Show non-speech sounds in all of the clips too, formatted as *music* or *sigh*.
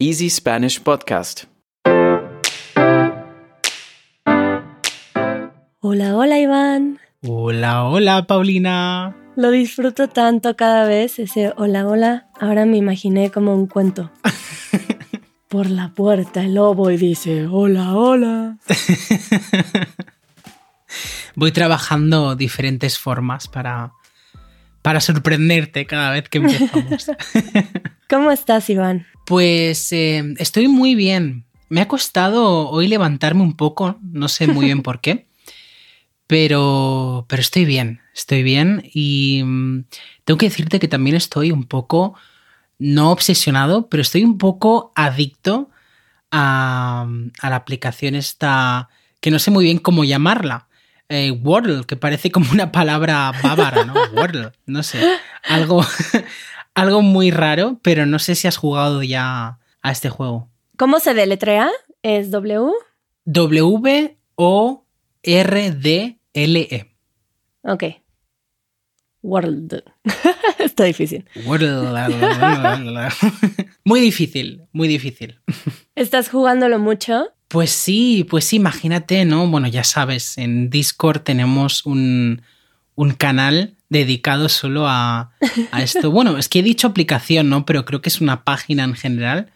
Easy Spanish Podcast. Hola, hola Iván. Hola, hola Paulina. Lo disfruto tanto cada vez, ese hola, hola. Ahora me imaginé como un cuento. *laughs* Por la puerta el lobo y dice hola, hola. *laughs* Voy trabajando diferentes formas para, para sorprenderte cada vez que empezamos. *laughs* ¿Cómo estás, Iván? Pues eh, estoy muy bien. Me ha costado hoy levantarme un poco, no sé muy bien por qué, pero, pero estoy bien, estoy bien y mm, tengo que decirte que también estoy un poco, no obsesionado, pero estoy un poco adicto a, a la aplicación esta, que no sé muy bien cómo llamarla eh, Wordle, que parece como una palabra bávara, ¿no? Wordle, no sé. Algo, algo muy raro, pero no sé si has jugado ya a este juego. ¿Cómo se deletrea? ¿Es W? W-O-R-D-L-E. Ok. World. *laughs* Está difícil. Wordle. *laughs* muy difícil, muy difícil. *laughs* ¿Estás jugándolo mucho? Pues sí, pues sí, imagínate, ¿no? Bueno, ya sabes, en Discord tenemos un, un canal dedicado solo a, a, *laughs* esto. Bueno, es que he dicho aplicación, ¿no? Pero creo que es una página en general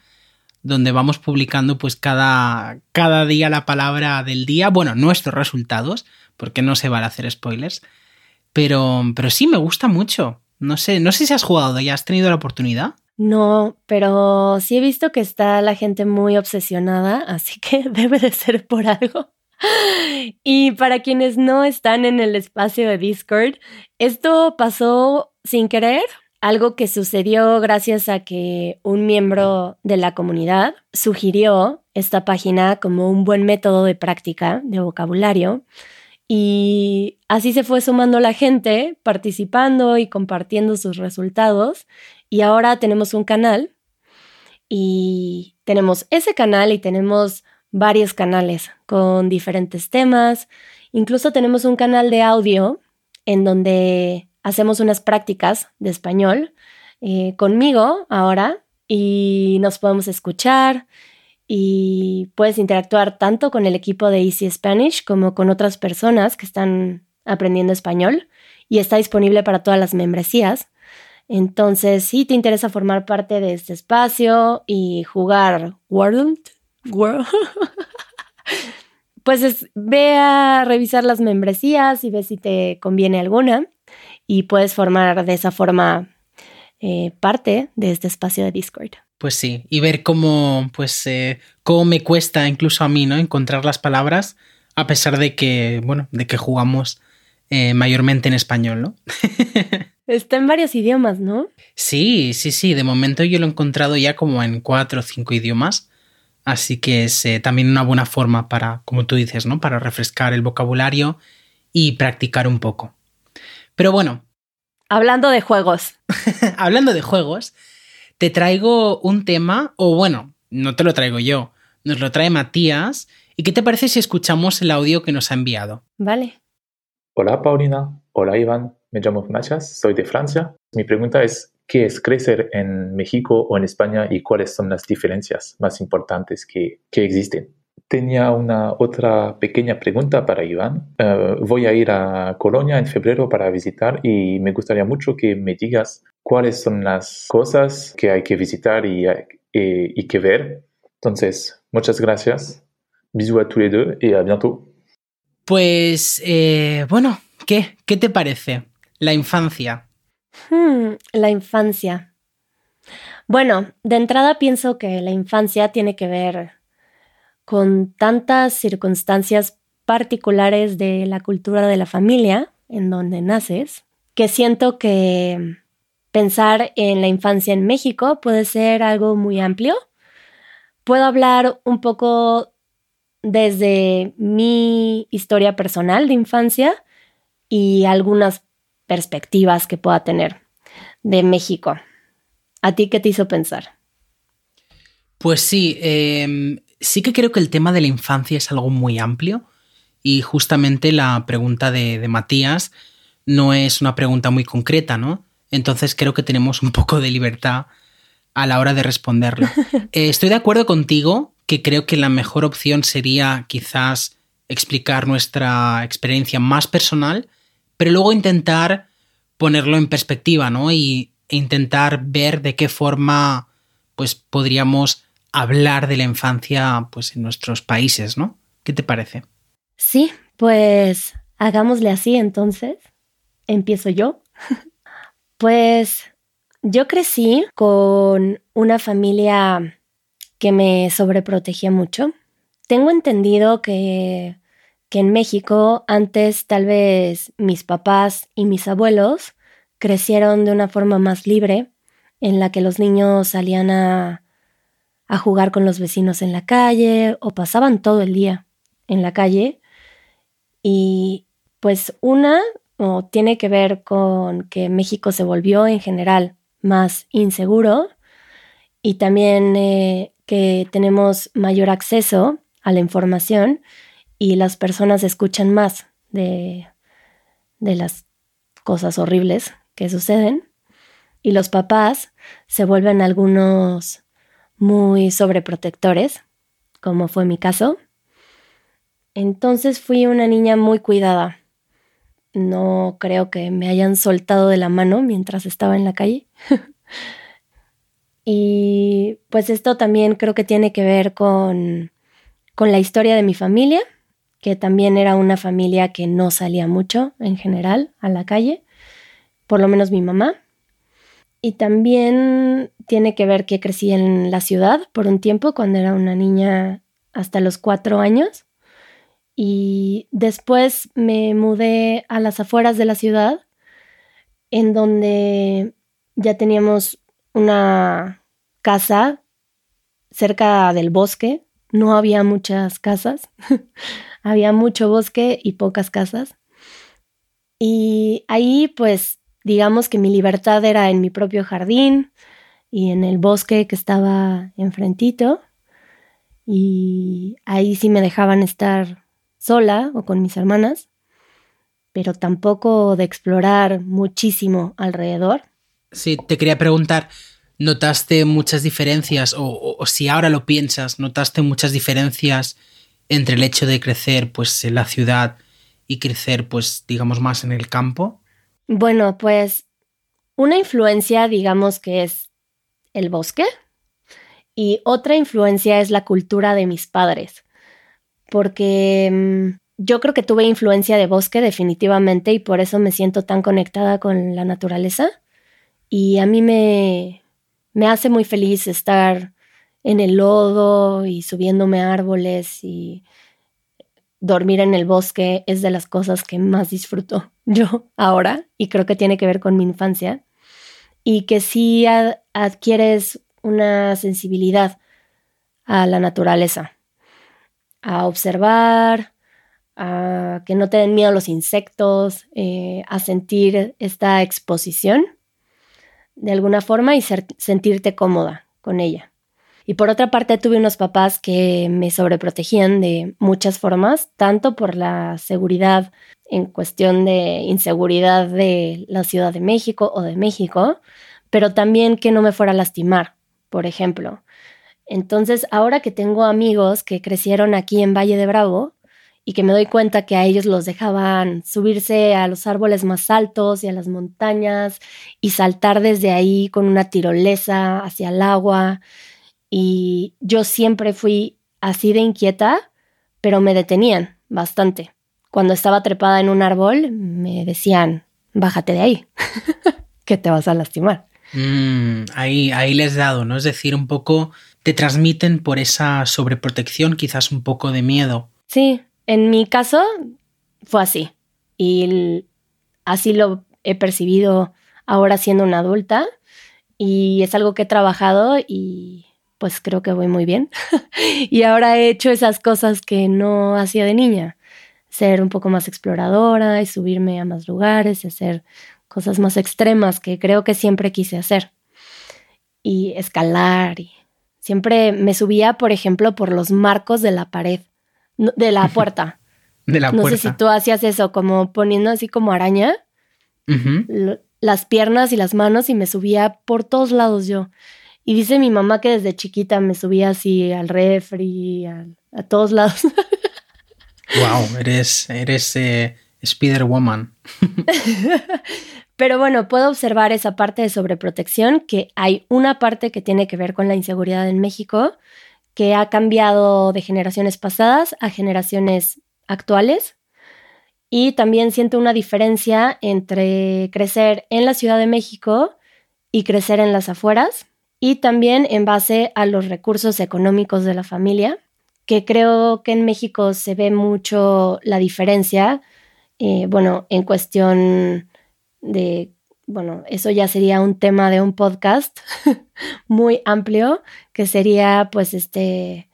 donde vamos publicando pues cada, cada día la palabra del día, bueno, nuestros resultados, porque no se van a hacer spoilers, pero, pero sí me gusta mucho. No sé, no sé si has jugado, ¿ya has tenido la oportunidad? No, pero sí he visto que está la gente muy obsesionada, así que *laughs* debe de ser por algo. Y para quienes no están en el espacio de Discord, esto pasó sin querer, algo que sucedió gracias a que un miembro de la comunidad sugirió esta página como un buen método de práctica de vocabulario. Y así se fue sumando la gente, participando y compartiendo sus resultados. Y ahora tenemos un canal y tenemos ese canal y tenemos varios canales con diferentes temas. Incluso tenemos un canal de audio en donde hacemos unas prácticas de español eh, conmigo ahora y nos podemos escuchar y puedes interactuar tanto con el equipo de Easy Spanish como con otras personas que están aprendiendo español y está disponible para todas las membresías. Entonces, si te interesa formar parte de este espacio y jugar World, World pues ve a revisar las membresías y ve si te conviene alguna y puedes formar de esa forma eh, parte de este espacio de Discord. Pues sí, y ver cómo, pues, eh, cómo me cuesta incluso a mí, ¿no? Encontrar las palabras, a pesar de que, bueno, de que jugamos eh, mayormente en español, ¿no? *laughs* Está en varios idiomas, ¿no? Sí, sí, sí. De momento yo lo he encontrado ya como en cuatro o cinco idiomas. Así que es eh, también una buena forma para, como tú dices, ¿no? Para refrescar el vocabulario y practicar un poco. Pero bueno. Hablando de juegos. *laughs* hablando de juegos, te traigo un tema, o bueno, no te lo traigo yo, nos lo trae Matías. ¿Y qué te parece si escuchamos el audio que nos ha enviado? Vale. Hola Paulina, hola Iván, me llamo Machas, soy de Francia. Mi pregunta es, ¿qué es crecer en México o en España y cuáles son las diferencias más importantes que, que existen? Tenía una otra pequeña pregunta para Iván. Uh, voy a ir a Colonia en febrero para visitar y me gustaría mucho que me digas cuáles son las cosas que hay que visitar y, y, y que ver. Entonces, muchas gracias. Bisous a tous les deux y a bientôt. Pues, eh, bueno, ¿qué? ¿Qué te parece? La infancia. Hmm, la infancia. Bueno, de entrada pienso que la infancia tiene que ver con tantas circunstancias particulares de la cultura de la familia en donde naces, que siento que pensar en la infancia en México puede ser algo muy amplio. Puedo hablar un poco desde mi historia personal de infancia y algunas perspectivas que pueda tener de México. ¿A ti qué te hizo pensar? Pues sí, eh, sí que creo que el tema de la infancia es algo muy amplio y justamente la pregunta de, de Matías no es una pregunta muy concreta, ¿no? Entonces creo que tenemos un poco de libertad a la hora de responderla. *laughs* Eh, estoy de acuerdo contigo que creo que la mejor opción sería quizás explicar nuestra experiencia más personal, pero luego intentar ponerlo en perspectiva, ¿no? Y e intentar ver de qué forma pues podríamos hablar de la infancia pues en nuestros países, ¿no? ¿Qué te parece? Sí, pues hagámosle así entonces. Empiezo yo. *laughs* pues yo crecí con una familia que me sobreprotegía mucho. Tengo entendido que, que en México antes tal vez mis papás y mis abuelos crecieron de una forma más libre, en la que los niños salían a, a jugar con los vecinos en la calle o pasaban todo el día en la calle. Y pues una o tiene que ver con que México se volvió en general más inseguro y también eh, que tenemos mayor acceso a la información y las personas escuchan más de, de las cosas horribles que suceden y los papás se vuelven algunos muy sobreprotectores, como fue mi caso. Entonces fui una niña muy cuidada. No creo que me hayan soltado de la mano mientras estaba en la calle. *laughs* y pues esto también creo que tiene que ver con, con la historia de mi familia, que también era una familia que no salía mucho en general a la calle, por lo menos mi mamá. Y también tiene que ver que crecí en la ciudad por un tiempo, cuando era una niña hasta los cuatro años. Y después me mudé a las afueras de la ciudad, en donde ya teníamos una casa cerca del bosque. No había muchas casas, *laughs* había mucho bosque y pocas casas. Y ahí pues digamos que mi libertad era en mi propio jardín y en el bosque que estaba enfrentito. Y ahí sí me dejaban estar sola o con mis hermanas, pero tampoco de explorar muchísimo alrededor. Sí, te quería preguntar, ¿notaste muchas diferencias o, si ahora lo piensas, notaste muchas diferencias entre el hecho de crecer pues en la ciudad y crecer pues digamos más en el campo? Bueno, pues una influencia digamos que es el bosque y otra influencia es la cultura de mis padres porque mm, yo creo que tuve influencia de bosque definitivamente y por eso me siento tan conectada con la naturaleza. Y a mí me, me hace muy feliz estar en el lodo y subiéndome a árboles y dormir en el bosque es de las cosas que más disfruto *laughs* yo ahora y creo que tiene que ver con mi infancia y que sí adquieres una sensibilidad a la naturaleza a observar, a que no te den miedo los insectos, eh, a sentir esta exposición de alguna forma y sentirte cómoda con ella. Y por otra parte tuve unos papás que me sobreprotegían de muchas formas, tanto por la seguridad en cuestión de inseguridad de la Ciudad de México o de México, pero también que no me fuera a lastimar, por ejemplo. Entonces, ahora que tengo amigos que crecieron aquí en Valle de Bravo y que me doy cuenta que a ellos los dejaban subirse a los árboles más altos y a las montañas y saltar desde ahí con una tirolesa hacia el agua, y yo siempre fui así de inquieta, pero me detenían bastante. Cuando estaba trepada en un árbol, me decían, bájate de ahí, *laughs* que te vas a lastimar. Mm, ahí, ahí les he dado, ¿no? Es decir, un poco te transmiten por esa sobreprotección, quizás un poco de miedo. Sí, en mi caso fue así. Y así lo he percibido ahora siendo una adulta. Y es algo que he trabajado y pues creo que voy muy bien. *laughs* y ahora he hecho esas cosas que no hacía de niña. Ser un poco más exploradora y subirme a más lugares y hacer cosas más extremas que creo que siempre quise hacer. Y escalar y Siempre me subía, por ejemplo, por los marcos de la pared, de la *laughs* puerta. de la no puerta. sé si tú hacías eso, como poniendo así como araña, las piernas y las manos y me subía por todos lados yo. Y dice mi mamá que desde chiquita me subía así al refri, a, a todos lados. *laughs* Wow, eres, eres eh, Spider-Woman. *laughs* Pero bueno, puedo observar esa parte de sobreprotección, que hay una parte que tiene que ver con la inseguridad en México, que ha cambiado de generaciones pasadas a generaciones actuales. Y también siento una diferencia entre crecer en la Ciudad de México y crecer en las afueras. Y también en base a los recursos económicos de la familia, que creo que en México se ve mucho la diferencia. Eh, bueno, en cuestión de, bueno, eso ya sería un tema de un podcast *laughs* muy amplio, que sería pues este,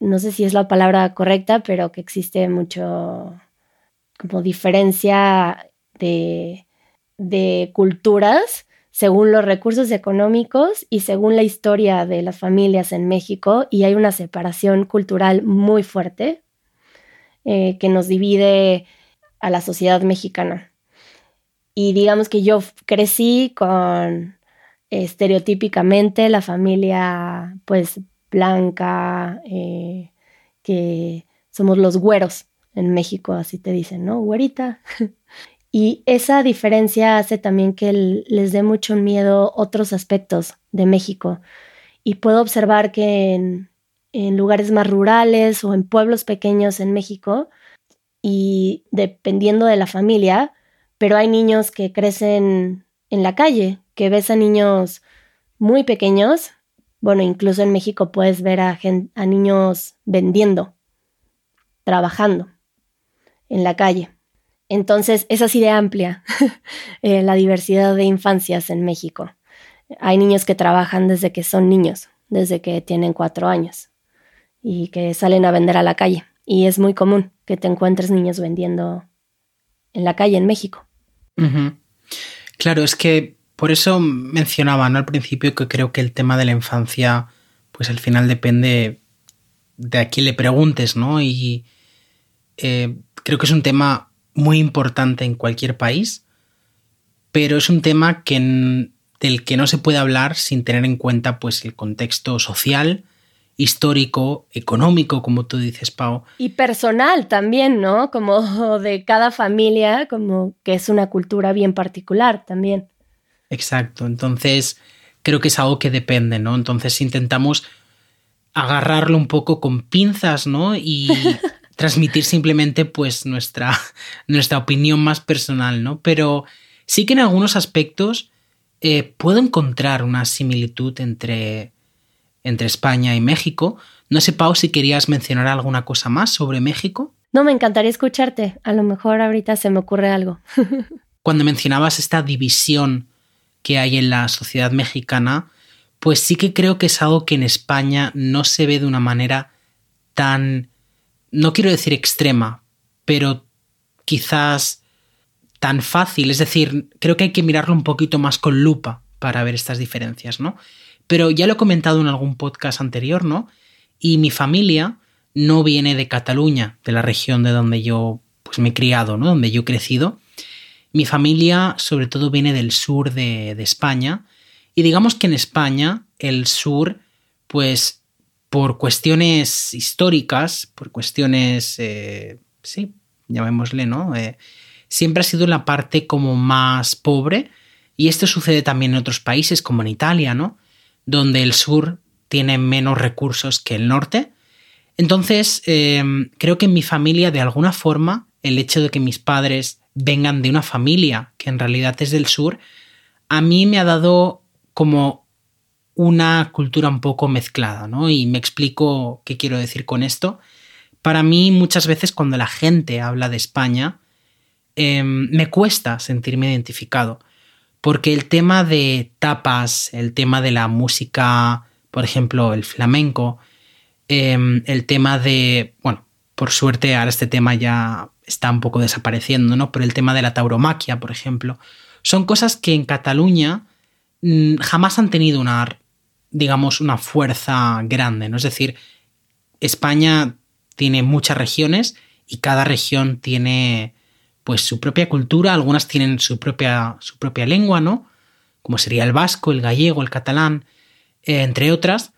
no sé si es la palabra correcta, pero que existe mucho como diferencia de, de culturas según los recursos económicos y según la historia de las familias en México, y hay una separación cultural muy fuerte eh, que nos divide a la sociedad mexicana. Y digamos que yo crecí con estereotípicamente la familia pues blanca, eh, que somos los güeros en México, así te dicen, ¿no? Güerita. *laughs* y esa diferencia hace también que les dé mucho miedo otros aspectos de México. Y puedo observar que en, lugares más rurales o en pueblos pequeños en México, y dependiendo de la familia, pero hay niños que crecen en la calle, que ves a niños muy pequeños. Bueno, incluso en México puedes ver a, a niños vendiendo, trabajando en la calle. Entonces, es así de amplia *laughs* eh, la diversidad de infancias en México. Hay niños que trabajan desde que son niños, desde que tienen cuatro años y que salen a vender a la calle. Y es muy común que te encuentres niños vendiendo en la calle en México. Claro, es que por eso mencionaba ¿no? al principio que creo que el tema de la infancia, pues al final depende de a quién le preguntes, ¿no? Y eh, creo que es un tema muy importante en cualquier país, pero es un tema que, del que no se puede hablar sin tener en cuenta pues, el contexto social, histórico, económico, como tú dices, Pau. Y personal también, ¿no? Como *laughs* de cada familia, como que es una cultura bien particular también. Exacto, entonces creo que es algo que depende, ¿no? Entonces intentamos agarrarlo un poco con pinzas, ¿no? Y *laughs* transmitir simplemente pues nuestra, *laughs* nuestra opinión más personal, ¿no? Pero sí que en algunos aspectos eh, puedo encontrar una similitud entre entre España y México. No sé, Pau, si querías mencionar alguna cosa más sobre México. No, me encantaría escucharte. A lo mejor ahorita se me ocurre algo. *laughs* Cuando mencionabas esta división que hay en la sociedad mexicana, pues sí que creo que es algo que en España no se ve de una manera tan, no quiero decir extrema, pero quizás tan fácil. Es decir, creo que hay que mirarlo un poquito más con lupa para ver estas diferencias, ¿no? Pero ya lo he comentado en algún podcast anterior, ¿no? Y mi familia no viene de Cataluña, de la región de donde yo pues me he criado, ¿no? Donde yo he crecido. Mi familia sobre todo viene del sur de, España. Y digamos que en España el sur, pues por cuestiones históricas, por cuestiones, eh, sí, llamémosle, ¿no? Eh, siempre ha sido la parte como más pobre. Y esto sucede también en otros países, como en Italia, ¿no? donde el sur tiene menos recursos que el norte. Entonces, em, creo que en mi familia, de alguna forma, el hecho de que mis padres vengan de una familia que en realidad es del sur, a mí me ha dado como una cultura un poco mezclada, ¿no? Y me explico qué quiero decir con esto. Para mí, muchas veces cuando la gente habla de España, em, me cuesta sentirme identificado porque el tema de tapas, el tema de la música, por ejemplo, el flamenco, em, el tema de, bueno, por suerte ahora este tema ya está un poco desapareciendo, ¿no? Pero el tema de la tauromaquia, por ejemplo, son cosas que en Cataluña mm, jamás han tenido una, digamos, una fuerza grande, ¿no? Es decir, España tiene muchas regiones y cada región tiene pues su propia cultura, algunas tienen su propia, su propia lengua, ¿no? Como sería el vasco, el gallego, el catalán. eh, entre otras,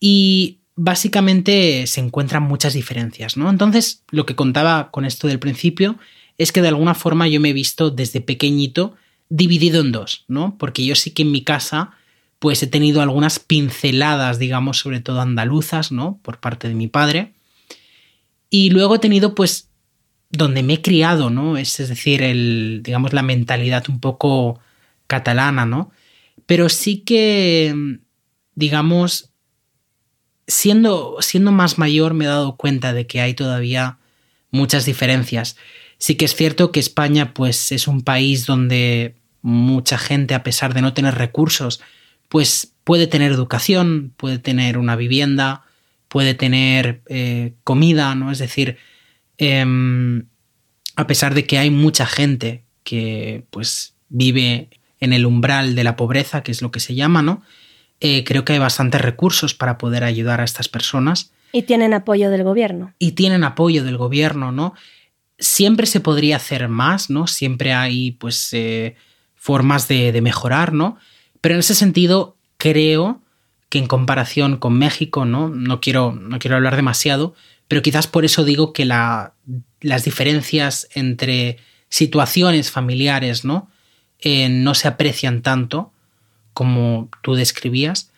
y básicamente se encuentran muchas diferencias, ¿no? Entonces, lo que contaba con esto del principio es que de alguna forma yo me he visto desde pequeñito dividido en dos, ¿no? Porque yo sí que en mi casa pues he tenido algunas pinceladas, digamos, sobre todo andaluzas, ¿no? Por parte de mi padre. Y luego he tenido pues donde me he criado, ¿no? Es, decir, el, digamos, la mentalidad un poco catalana, ¿no? Pero sí que, digamos, siendo, siendo más mayor me he dado cuenta de que hay todavía muchas diferencias. Sí que es cierto que España, pues, es un país donde mucha gente, a pesar de no tener recursos, pues puede tener educación, puede tener una vivienda, puede tener eh, comida, ¿no? Es decir, Em, a pesar de que hay mucha gente que pues vive en el umbral de la pobreza, que es lo que se llama, ¿no? Eh, creo que hay bastantes recursos para poder ayudar a estas personas. Y tienen apoyo del gobierno. Y tienen apoyo del gobierno, ¿no? Siempre se podría hacer más, ¿no? Siempre hay, pues, eh, formas de, de, mejorar, ¿no? Pero en ese sentido, creo que en comparación con México, ¿no? No quiero, no quiero hablar demasiado, pero quizás por eso digo que la, las diferencias entre situaciones familiares ¿no? Eh, no se aprecian tanto como tú describías,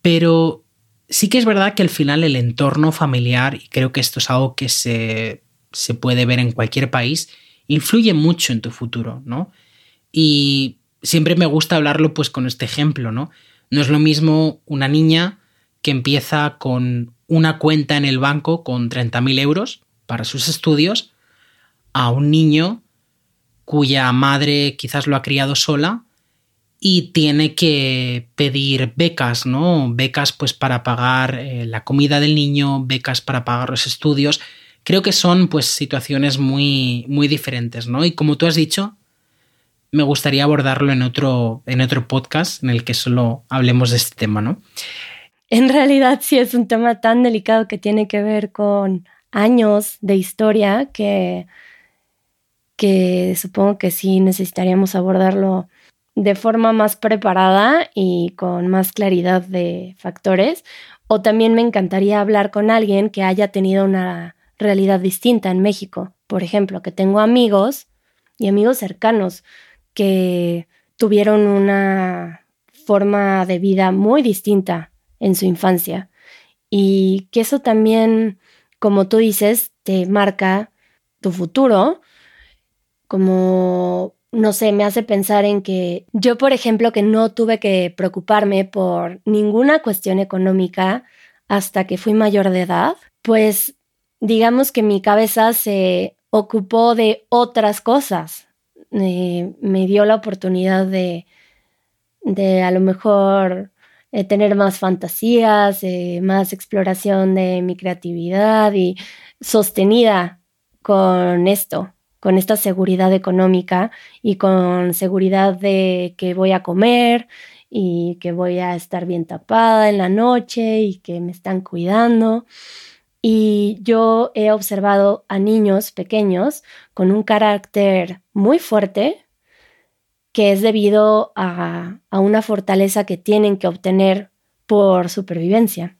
pero sí que es verdad que al final el entorno familiar, y creo que esto es algo que se, se puede ver en cualquier país, influye mucho en tu futuro, ¿no? Y siempre me gusta hablarlo pues con este ejemplo, ¿no? No es lo mismo una niña que empieza con una cuenta en el banco con 30.000 euros para sus estudios a un niño cuya madre quizás lo ha criado sola y tiene que pedir becas, ¿no? Becas pues para pagar eh, la comida del niño, becas para pagar los estudios. Creo que son pues situaciones muy muy diferentes, ¿no? Y como tú has dicho, me gustaría abordarlo en otro en otro podcast en el que solo hablemos de este tema, ¿no? en realidad sí es un tema tan delicado que tiene que ver con años de historia que, que supongo que sí necesitaríamos abordarlo de forma más preparada y con más claridad de factores. O también me encantaría hablar con alguien que haya tenido una realidad distinta en México. Por ejemplo, que tengo amigos y amigos cercanos que tuvieron una forma de vida muy distinta en su infancia. Y que eso también, como tú dices, te marca tu futuro, como, no sé, me hace pensar en que yo, por ejemplo, que no tuve que preocuparme por ninguna cuestión económica hasta que fui mayor de edad, pues digamos que mi cabeza se ocupó de otras cosas. Eh, me dio la oportunidad de, de a lo mejor eh, tener más fantasías, eh, más exploración de mi creatividad y sostenida con esto, con esta seguridad económica y con seguridad de que voy a comer y que voy a estar bien tapada en la noche y que me están cuidando. Y yo he observado a niños pequeños con un carácter muy fuerte, que es debido a, una fortaleza que tienen que obtener por supervivencia.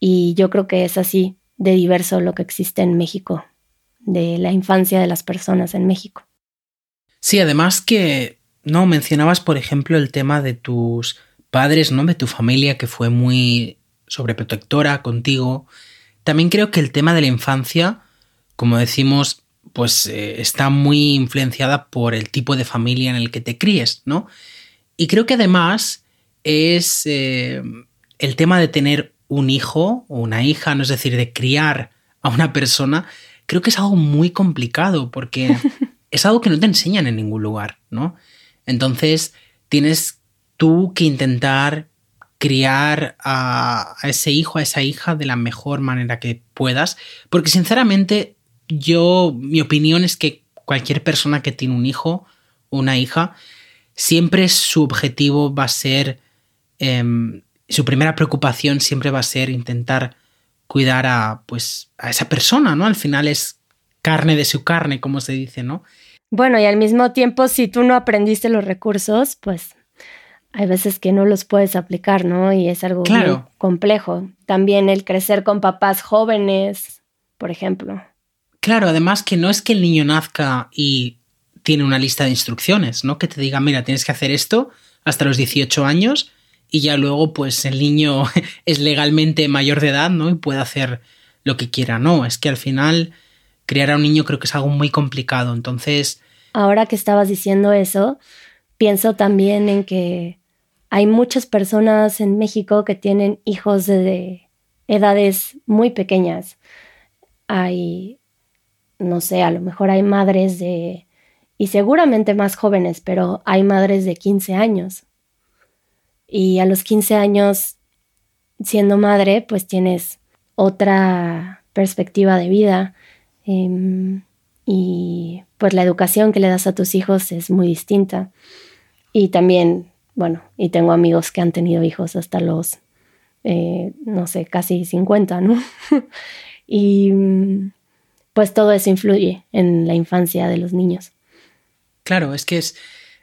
Y yo creo que es así de diverso lo que existe en México, de la infancia de las personas en México. Sí, además que, no, mencionabas, por ejemplo, el tema de tus padres, ¿no? De tu familia que fue muy sobreprotectora contigo. También creo que el tema de la infancia, como decimos, pues eh, está muy influenciada por el tipo de familia en el que te críes, ¿no? Y creo que además es eh, el tema de tener un hijo o una hija, no es decir, de criar a una persona, creo que es algo muy complicado porque *laughs* es algo que no te enseñan en ningún lugar, ¿no? Entonces tienes tú que intentar criar a, ese hijo, a esa hija de la mejor manera que puedas, porque sinceramente yo, mi opinión es que cualquier persona que tiene un hijo una hija, siempre su objetivo va a ser, em, su primera preocupación siempre va a ser intentar cuidar a, pues, a esa persona, ¿no? Al final es carne de su carne, como se dice, ¿no? Bueno, y al mismo tiempo, si tú no aprendiste los recursos, pues hay veces que no los puedes aplicar, ¿no? Y es algo muy complejo. También el crecer con papás jóvenes, por ejemplo. Claro, además que no es que el niño nazca y tiene una lista de instrucciones, ¿no? Que te diga, mira, tienes que hacer esto hasta los 18 años y ya luego pues el niño *laughs* es legalmente mayor de edad, ¿no? Y puede hacer lo que quiera. No, es que al final criar a un niño creo que es algo muy complicado. Entonces... Ahora que estabas diciendo eso, pienso también en que hay muchas personas en México que tienen hijos de edades muy pequeñas. Hay, no sé, a lo mejor hay madres de, y seguramente más jóvenes, pero hay madres de 15 años. Y a los 15 años, siendo madre, pues tienes otra perspectiva de vida. Em, y pues la educación que le das a tus hijos es muy distinta. Y también bueno, y tengo amigos que han tenido hijos hasta los, eh, no sé, casi 50, ¿no? *laughs* y pues todo eso influye en la infancia de los niños. Claro, es que es,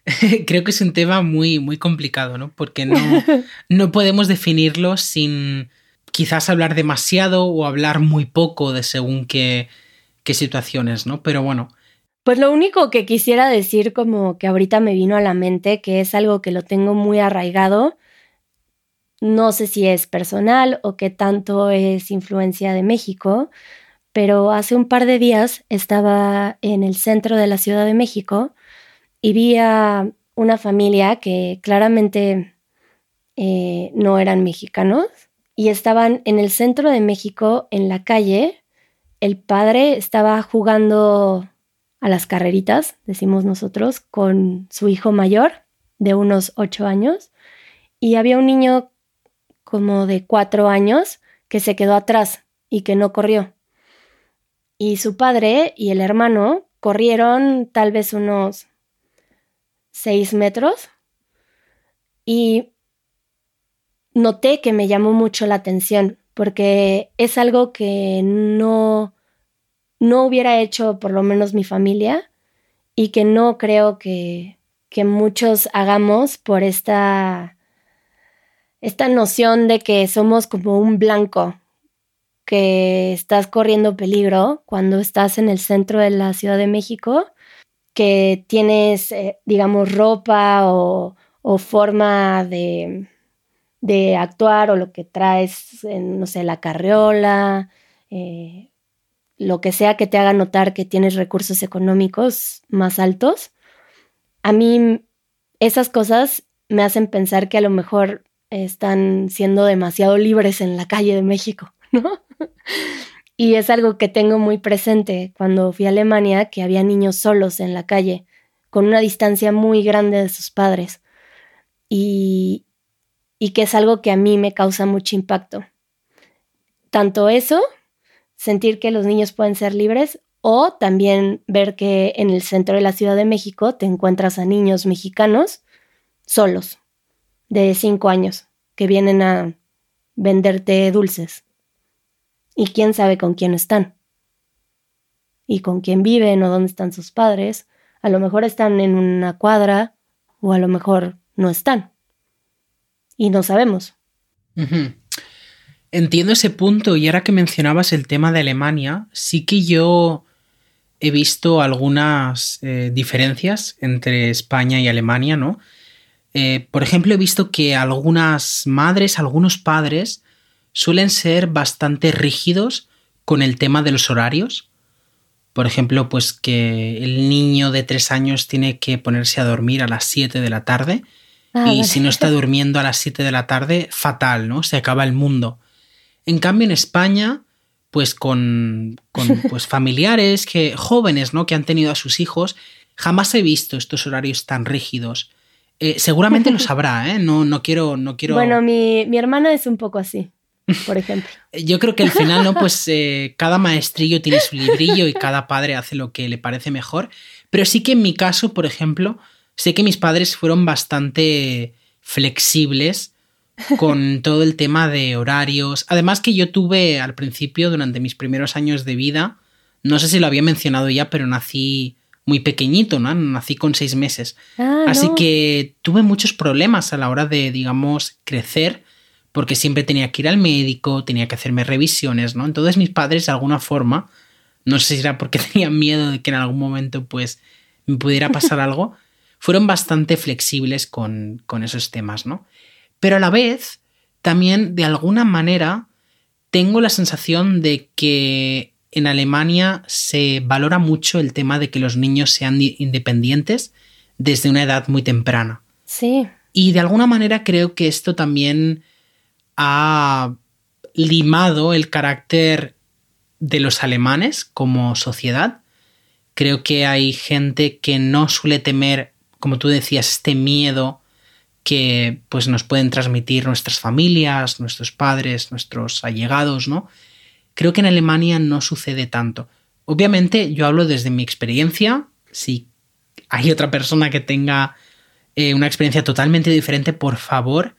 *laughs* creo que es un tema muy, muy complicado, ¿no? Porque no, *laughs* no podemos definirlo sin quizás hablar demasiado o hablar muy poco de según qué, qué situaciones, ¿no? Pero bueno, pues lo único que quisiera decir como que ahorita me vino a la mente, que es algo que lo tengo muy arraigado, no sé si es personal o qué tanto es influencia de México, pero hace un par de días estaba en el centro de la Ciudad de México y vi a una familia que claramente eh, no eran mexicanos y estaban en el centro de México en la calle. El padre estaba jugando a las carreritas, decimos nosotros, con su hijo mayor de unos ocho años y había un niño como de cuatro años que se quedó atrás y que no corrió. Y su padre y el hermano corrieron tal vez unos seis metros y noté que me llamó mucho la atención porque es algo que no no hubiera hecho por lo menos mi familia y que no creo que, que muchos hagamos por esta, esta noción de que somos como un blanco, que estás corriendo peligro cuando estás en el centro de la Ciudad de México, que tienes, eh, digamos, ropa o, o forma de, de, actuar o lo que traes, en, no sé, la carriola, eh, lo que sea que te haga notar que tienes recursos económicos más altos, a mí esas cosas me hacen pensar que a lo mejor están siendo demasiado libres en la calle de México, *laughs* ¿no? y es algo que tengo muy presente cuando fui a Alemania, que había niños solos en la calle, con una distancia muy grande de sus padres. Y, y que es algo que a mí me causa mucho impacto. Tanto eso sentir que los niños pueden ser libres o también ver que en el centro de la Ciudad de México te encuentras a niños mexicanos solos, de cinco años, que vienen a venderte dulces. Y quién sabe con quién están. Y con quién viven o dónde están sus padres. A lo mejor están en una cuadra o a lo mejor no están. Y no sabemos. Entiendo ese punto y ahora que mencionabas el tema de Alemania, sí que yo he visto algunas eh, diferencias entre España y Alemania, ¿no? Eh, por ejemplo, he visto que algunas madres, algunos padres suelen ser bastante rígidos con el tema de los horarios. Por ejemplo, pues que el niño de tres años tiene que ponerse a dormir a las 7 de la tarde ah, y si no está durmiendo a las 7 de la tarde, fatal, ¿no? Se acaba el mundo. En cambio, en España, pues con, *laughs* pues, familiares que, jóvenes, ¿no? Que han tenido a sus hijos, jamás he visto estos horarios tan rígidos. Eh, seguramente lo sabrá, *laughs* ¿eh? No, no, quiero, no quiero. Bueno, mi, hermana es un poco así, por ejemplo. *laughs* Yo creo que al final, ¿no? Pues eh, cada maestrillo tiene su librillo y cada padre hace lo que le parece mejor. Pero sí que en mi caso, por ejemplo, sé que mis padres fueron bastante flexibles con todo el tema de horarios. Además que yo tuve al principio, durante mis primeros años de vida, no sé si lo había mencionado ya, pero nací muy pequeñito, ¿no? Nací con seis meses. Ah, Así no. que tuve muchos problemas a la hora de, digamos, crecer, porque siempre tenía que ir al médico, tenía que hacerme revisiones, ¿no? Entonces mis padres, de alguna forma, no sé si era porque *laughs* tenían miedo de que en algún momento, pues, me pudiera pasar *laughs* algo, fueron bastante flexibles con, con esos temas, ¿no? Pero a la vez, también, de alguna manera, tengo la sensación de que en Alemania se valora mucho el tema de que los niños sean di- independientes desde una edad muy temprana. Sí, Y de alguna manera creo que esto también ha limado el carácter de los alemanes como sociedad. Creo que hay gente que no suele temer, como tú decías, este miedo que pues nos pueden transmitir nuestras familias, nuestros padres, nuestros allegados, ¿no? Creo que en Alemania no sucede tanto. Obviamente yo hablo desde mi experiencia, si hay otra persona que tenga eh, una experiencia totalmente diferente, por favor,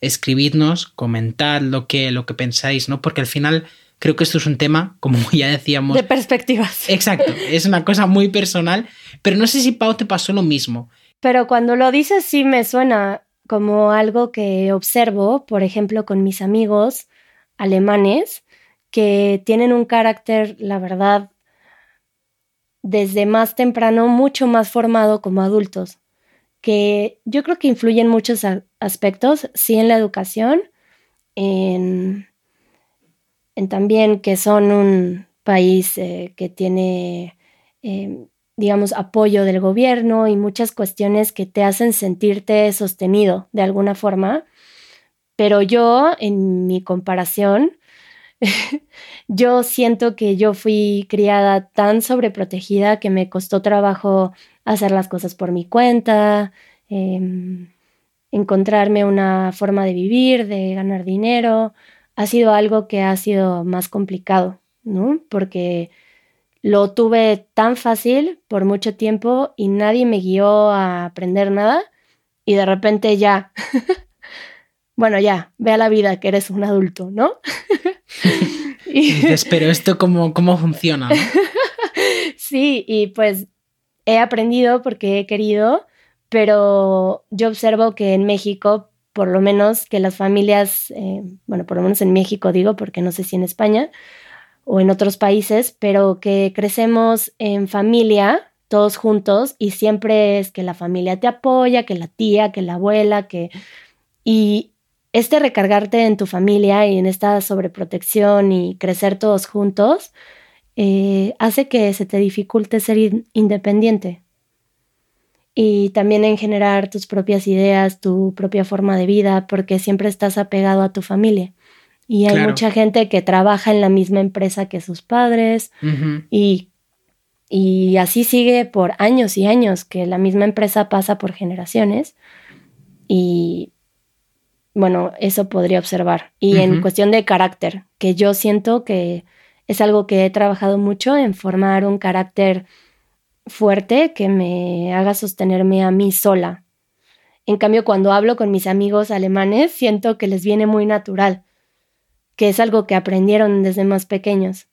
escribidnos, comentad lo que, lo que pensáis, ¿no? Porque al final creo que esto es un tema, como *laughs* ya decíamos, de perspectivas. exacto, es una cosa muy personal, pero no sé si Pau te pasó lo mismo. Pero cuando lo dices sí me suena como algo que observo, por ejemplo, con mis amigos alemanes, que tienen un carácter, la verdad, desde más temprano, mucho más formado como adultos, que yo creo que influyen muchos aspectos, sí en la educación, en, también que son un país eh, que tiene, eh, digamos, apoyo del gobierno y muchas cuestiones que te hacen sentirte sostenido de alguna forma. Pero yo, en mi comparación, *laughs* yo siento que yo fui criada tan sobreprotegida que me costó trabajo hacer las cosas por mi cuenta, em, encontrarme una forma de vivir, de ganar dinero. Ha sido algo que ha sido más complicado, ¿no? Porque lo tuve tan fácil por mucho tiempo y nadie me guió a aprender nada y de repente ya, *laughs* bueno, ya, ve a la vida que eres un adulto, ¿no? *laughs* Y dices, pero esto cómo, cómo funciona, ¿no? *laughs* Sí, y pues he aprendido porque he querido, pero yo observo que en México, por lo menos que las familias, eh, bueno, por lo menos en México digo, porque no sé si en España o en otros países, pero que crecemos en familia, todos juntos, y siempre es que la familia te apoya, que la tía, que la abuela, que... Y este recargarte en tu familia y en esta sobreprotección y crecer todos juntos, eh, hace que se te dificulte ser in- independiente. Y también en generar tus propias ideas, tu propia forma de vida, porque siempre estás apegado a tu familia. Y hay Claro. mucha gente que trabaja en la misma empresa que sus padres y, y así sigue por años y años, que la misma empresa pasa por generaciones. Y bueno, eso podría observar. Y en cuestión de carácter, que yo siento que es algo que he trabajado mucho en formar un carácter fuerte que me haga sostenerme a mí sola. En cambio, cuando hablo con mis amigos alemanes, siento que les viene muy natural, que es algo que aprendieron desde más pequeños.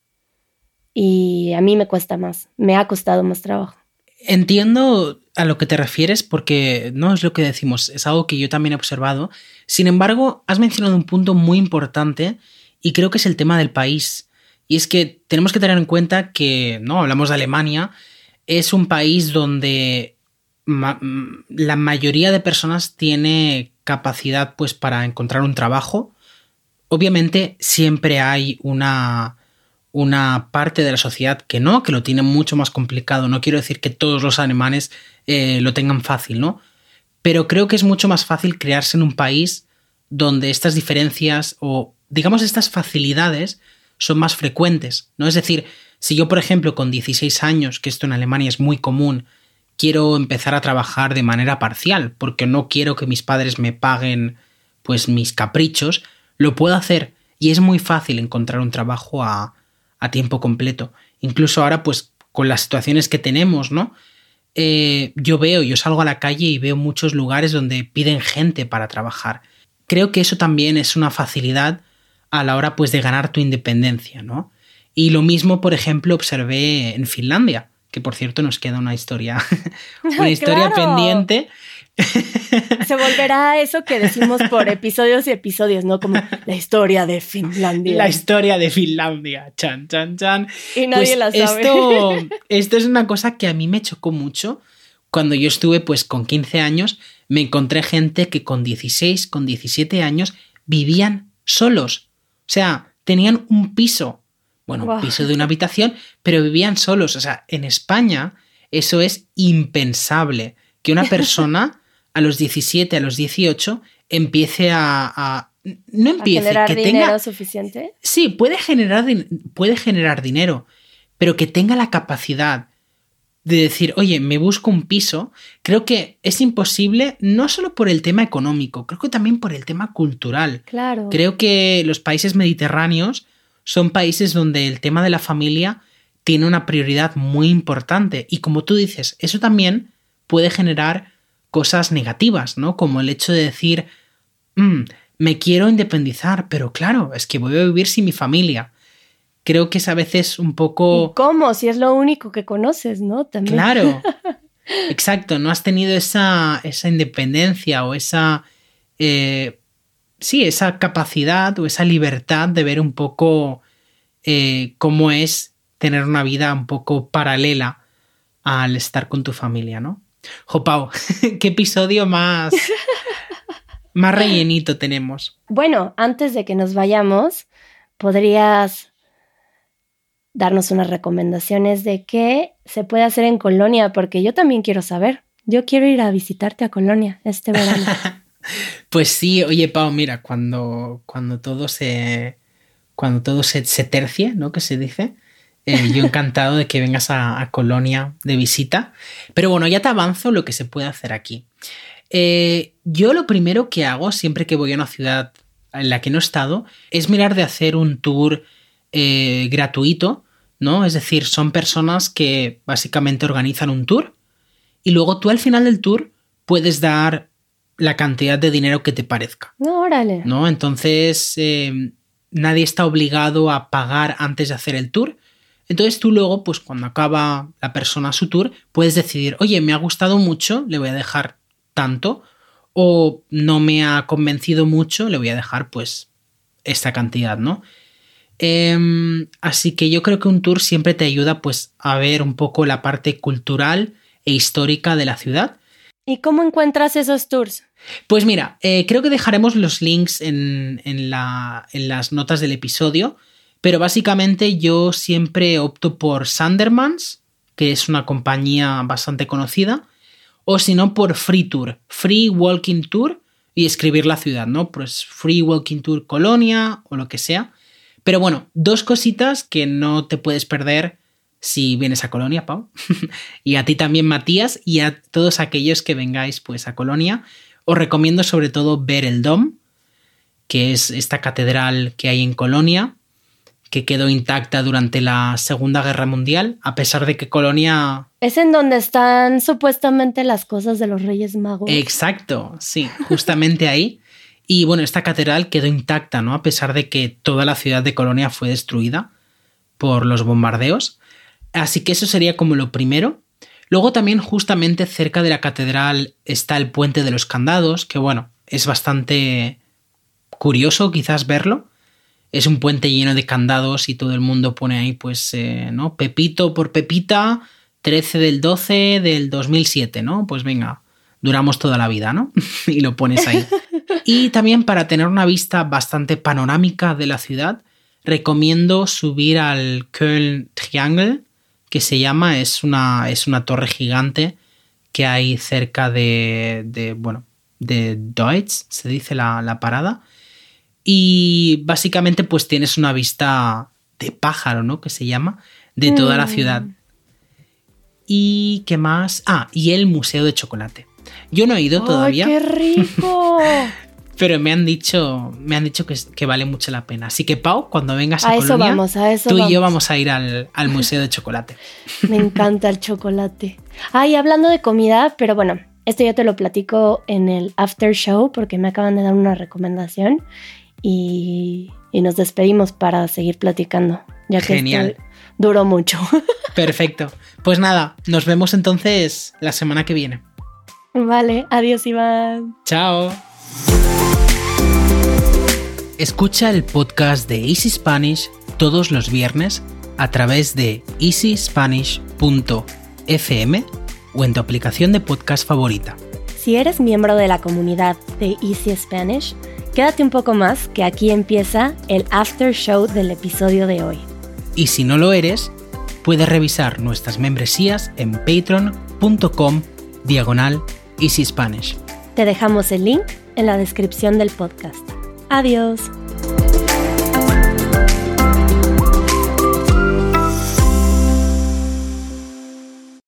Y a mí me cuesta más, me ha costado más trabajo. Entiendo a lo que te refieres porque no es lo que decimos, es algo que yo también he observado. Sin embargo, has mencionado un punto muy importante y creo que es el tema del país. Y es que tenemos que tener en cuenta que, no, hablamos de Alemania, es un país donde la mayoría de personas tiene capacidad pues para encontrar un trabajo. Obviamente siempre hay una una parte de la sociedad que no, que lo tiene mucho más complicado. No quiero decir que todos los alemanes eh, lo tengan fácil, ¿no? Pero creo que es mucho más fácil crearse en un país donde estas diferencias o, digamos, estas facilidades son más frecuentes, ¿no? Es decir, si yo, por ejemplo, con 16 años, que esto en Alemania es muy común, quiero empezar a trabajar de manera parcial, porque no quiero que mis padres me paguen, pues, mis caprichos, lo puedo hacer y es muy fácil encontrar un trabajo a, a tiempo completo. Incluso ahora, pues, con las situaciones que tenemos, ¿no? Eh, yo veo, yo salgo a la calle y veo muchos lugares donde piden gente para trabajar. Creo que eso también es una facilidad a la hora, pues, de ganar tu independencia, ¿no? Y lo mismo, por ejemplo, observé en Finlandia, que por cierto nos queda una historia, *laughs* una *laughs* historia Claro. pendiente. Se volverá eso que decimos por episodios y episodios, ¿no? Como la historia de Finlandia. La historia de Finlandia. Chan, chan, chan. y nadie Pues la sabe. Esto, esto es una cosa que a mí me chocó mucho. Cuando yo estuve pues con 15 años, me encontré gente que con 16, con 17 años vivían solos. O sea, tenían un piso. Bueno, un piso de una habitación, pero vivían solos. O sea, en España eso es impensable. Que una *laughs* persona a los 17, a los 18, empiece a... a- no ¿A empiece, generar que dinero tenga... suficiente? Sí, puede generar, puede generar dinero, pero que tenga la capacidad de decir, oye, me busco un piso, creo que es imposible no solo por el tema económico, creo que también por el tema cultural. Claro. Creo que los países mediterráneos son países donde el tema de la familia tiene una prioridad muy importante y como tú dices, eso también puede generar cosas negativas, ¿no? Como el hecho de decir, "Mm, me quiero independizar, pero claro, es que voy a vivir sin mi familia. Creo que es a veces un ¿Y poco... cómo? Si es lo único que conoces, ¿no? También. Claro. *laughs* Exacto, no has tenido esa, esa independencia o esa... eh, sí, esa capacidad o esa libertad de ver un poco eh, cómo es tener una vida un poco paralela al estar con tu familia, ¿no? Jo, Pau, *laughs* qué episodio más... más rellenito tenemos. Bueno, antes de que nos vayamos, podrías darnos unas recomendaciones de qué se puede hacer en Colonia, porque yo también quiero saber. Yo quiero ir a visitarte a Colonia este verano. *laughs* Pues sí, oye Pau, mira, cuando, cuando todo se. Cuando todo se, se tercie, ¿no? Que se dice. Eh, yo encantado de que vengas a, a Colonia de visita. Pero bueno, ya te avanzo lo que se puede hacer aquí. Eh, yo lo primero que hago siempre que voy a una ciudad en la que no he estado es mirar de hacer un tour eh, gratuito, ¿no? Es decir, son personas que básicamente organizan un tour y luego tú al final del tour puedes dar la cantidad de dinero que te parezca, No, órale. ¿no? Entonces nadie está obligado a pagar antes de hacer el tour. Entonces tú luego, pues cuando acaba la persona su tour, puedes decidir, oye, me ha gustado mucho, le voy a dejar tanto, o no me ha convencido mucho, le voy a dejar pues esta cantidad, ¿no? Em, así que yo creo que un tour siempre te ayuda pues a ver un poco la parte cultural e histórica de la ciudad. ¿Y cómo encuentras esos tours? Pues mira, eh, creo que dejaremos los links en, en la- en las notas del episodio, pero básicamente yo siempre opto por Sandermans, que es una compañía bastante conocida, o si no por Free Tour, Free Walking Tour y escribir la ciudad, ¿no? Pues Free Walking Tour Colonia o lo que sea. Pero bueno, dos cositas que no te puedes perder si vienes a Colonia, Pau. *laughs* y a ti también, Matías, y a todos aquellos que vengáis pues a Colonia. Os recomiendo sobre todo ver el Dom, que es esta catedral que hay en Colonia, que quedó intacta durante la Segunda Guerra Mundial, a pesar de que Colonia... Es en donde están supuestamente las cosas de los Reyes Magos. Exacto, sí, justamente ahí. Y bueno, esta catedral quedó intacta, ¿no? A pesar de que toda la ciudad de Colonia fue destruida por los bombardeos. Así que eso sería como lo primero. Luego también justamente cerca de la catedral está el puente de los candados, que bueno, es bastante curioso quizás verlo. Es un puente lleno de candados y todo el mundo pone ahí pues, eh, ¿no? Pepito por Pepita, 13 del 12 del 2007, ¿no? Pues venga, duramos toda la vida, ¿no? *laughs* y lo pones ahí. Y también para tener una vista bastante panorámica de la ciudad, recomiendo subir al Köln Triangle, que se llama, es una, es una torre gigante que hay cerca de, de bueno, de Deutz, se dice la, la parada. Y básicamente pues tienes una vista de pájaro, ¿no? Que se llama, de toda la Mm. ciudad. ¿Y qué más? Ah, y el Museo de Chocolate. Yo no he ido todavía, ¡Ay, qué rico! *laughs* pero me han dicho, me han dicho que, que vale mucho la pena. Así que, Pau, cuando vengas a, a Colonia, vamos, a eso tú vamos. y yo vamos a ir al, al Museo de Chocolate. *laughs* Me encanta el chocolate. Ay, hablando de comida, pero bueno, esto ya te lo platico en el after show porque me acaban de dar una recomendación y, y nos despedimos para seguir platicando ya que Genial. duró mucho. *laughs* Perfecto. Pues nada, nos vemos entonces la semana que viene. vale, adiós Iván. Chao. Escucha el podcast de Easy Spanish todos los viernes a través de easyspanish.fm o en tu aplicación de podcast favorita. Si eres miembro de la comunidad de Easy Spanish, quédate un poco más que aquí empieza el after show del episodio de hoy. Y si no lo eres, puedes revisar nuestras membresías en patreon.com diagonal Easy Spanish. Te dejamos el link en la descripción del podcast. Adiós.